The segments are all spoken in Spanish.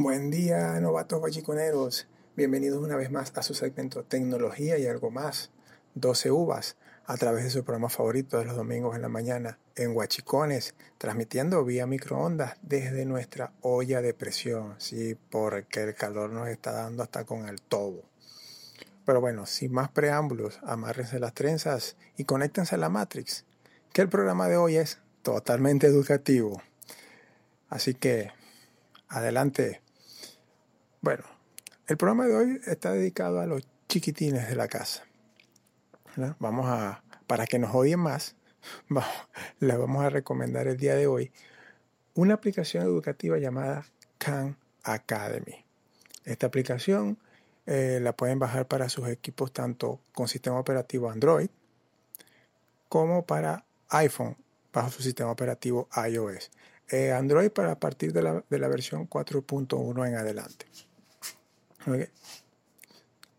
Buen día, novatos guachiconeros. Bienvenidos una vez más a su segmento Tecnología y algo más, 12 uvas, a través de su programa favorito de los domingos en la mañana, en Huachicones, transmitiendo vía microondas desde nuestra olla de presión, sí, porque el calor nos está dando hasta con el tobo. Pero bueno, sin más preámbulos, amárrense las trenzas y conéctense a la Matrix, que el programa de hoy es totalmente educativo. Así que, adelante. Bueno, el programa de hoy está dedicado a los chiquitines de la casa. Vamos a, para que nos odien más, les vamos a recomendar el día de hoy una aplicación educativa llamada Khan Academy. Esta aplicación eh, la pueden bajar para sus equipos tanto con sistema operativo Android como para iPhone bajo su sistema operativo iOS. Eh, Android para partir de la, de la versión 4.1 en adelante.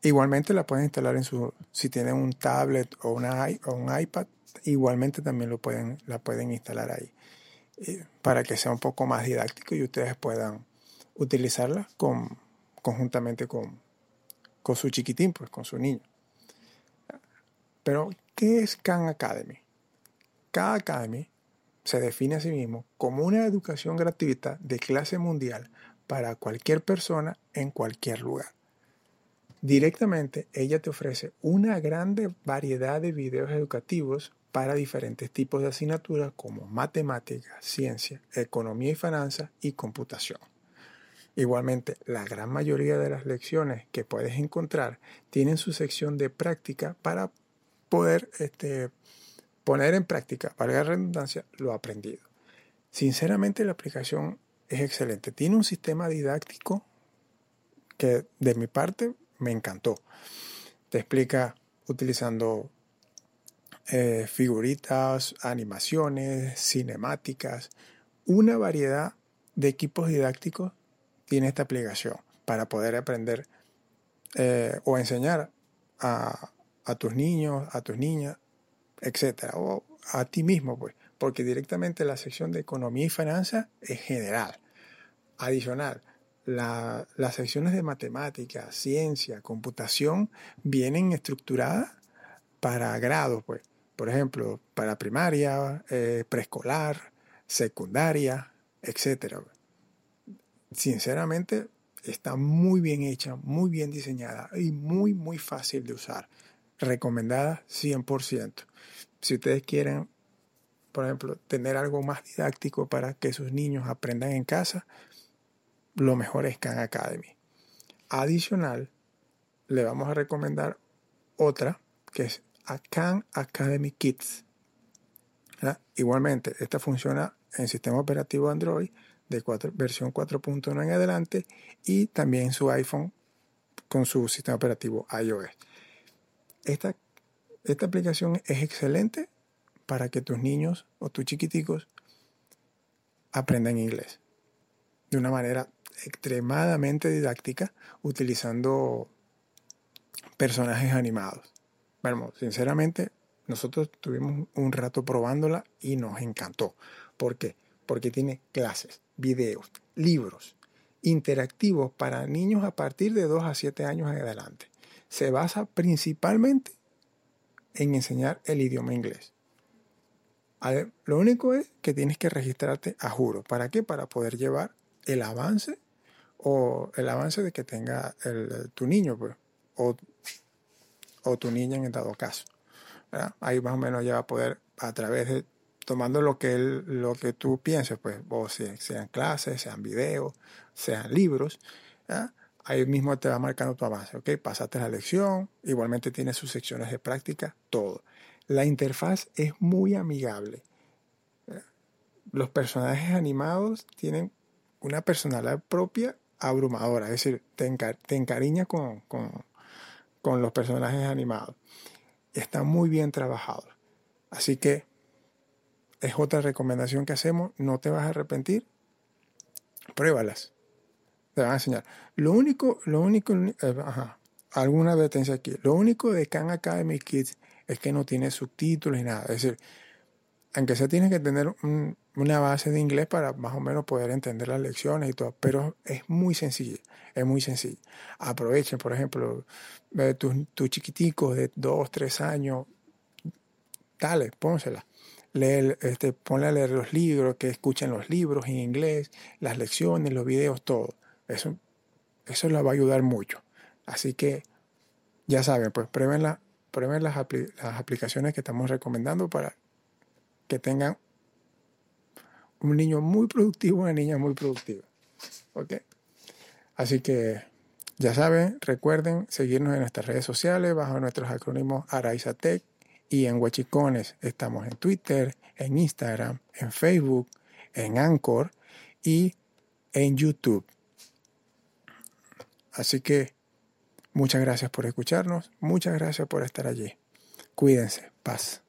Igualmente la pueden instalar en su, si tienen un tablet o, una, o un iPad, igualmente también lo pueden, la pueden instalar ahí. Eh, para que sea un poco más didáctico y ustedes puedan utilizarla con, conjuntamente con, con su chiquitín, pues con su niño. Pero, ¿qué es Khan Academy? Khan Academy se define a sí mismo como una educación gratuita de clase mundial para cualquier persona en cualquier lugar. Directamente, ella te ofrece una grande variedad de videos educativos para diferentes tipos de asignaturas como matemáticas, ciencia, economía y finanzas y computación. Igualmente, la gran mayoría de las lecciones que puedes encontrar tienen su sección de práctica para poder este, poner en práctica, para la redundancia, lo aprendido. Sinceramente, la aplicación es excelente. Tiene un sistema didáctico que de mi parte me encantó. Te explica utilizando eh, figuritas, animaciones, cinemáticas, una variedad de equipos didácticos tiene esta aplicación para poder aprender eh, o enseñar a, a, tus niños, a tus niñas, etcétera, o a ti mismo, pues porque directamente la sección de economía y finanzas es general. Adicional, las secciones de matemática, ciencia, computación vienen estructuradas para grados, pues. Por ejemplo, para primaria, eh, preescolar, secundaria, etc. Sinceramente, está muy bien hecha, muy bien diseñada y muy, muy fácil de usar. Recomendada 100%. Si ustedes quieren por ejemplo, tener algo más didáctico para que sus niños aprendan en casa, lo mejor es Khan Academy. Adicional, le vamos a recomendar otra que es Khan Academy Kids. Igualmente, esta funciona en sistema operativo Android de versión 4.1 en adelante y también su iPhone con su sistema operativo iOS. Esta, esta aplicación es excelente para que tus niños o tus chiquiticos aprendan inglés de una manera extremadamente didáctica utilizando personajes animados. Bueno, sinceramente, nosotros tuvimos un rato probándola y nos encantó. ¿Por qué? Porque tiene clases, videos, libros interactivos para niños a partir de 2 a 7 años en adelante. Se basa principalmente en enseñar el idioma inglés. Lo único es que tienes que registrarte a juro. ¿Para qué? Para poder llevar el avance o el avance de que tenga tu niño, pues, o, tu niña en dado caso. Ahí más o menos ya va a poder, a través de, tomando lo que, lo que tú pienses, pues, o sean clases, sean videos, sean libros, ahí mismo te va marcando tu avance, ¿ok? Pasaste la lección, igualmente tiene sus secciones de práctica, todo. La interfaz es muy amigable. Los personajes animados tienen una personalidad propia abrumadora, es decir, te, encariña con, los personajes animados. Está muy bien trabajado. Así que es otra recomendación que hacemos, no te vas a arrepentir, pruébalas. Te van a enseñar. Lo único, lo único, eh, ajá, alguna advertencia aquí. Lo único de Khan Academy Kids es que no tiene subtítulos ni nada. Es decir, aunque se tiene que tener una base de inglés para más o menos poder entender las lecciones y todo, pero es muy sencillo, es muy sencillo. Aprovechen, por ejemplo, tus tu chiquiticos de dos, tres años, dale, pónsela. Leer, este, ponle a leer los libros, que escuchen los libros en inglés, las lecciones, los videos, todo. Eso, eso va a ayudar mucho. Así que, ya saben, pues prueben, la, prueben las aplicaciones que estamos recomendando para que tengan un niño muy productivo, una niña muy productiva. ¿Ok? Así que ya saben, recuerden seguirnos en nuestras redes sociales bajo nuestros acrónimos Araizatec y en Huachicones estamos en Twitter, en Instagram, en Facebook, en Anchor y en YouTube. Así que muchas gracias por escucharnos, muchas gracias por estar allí. Cuídense, paz.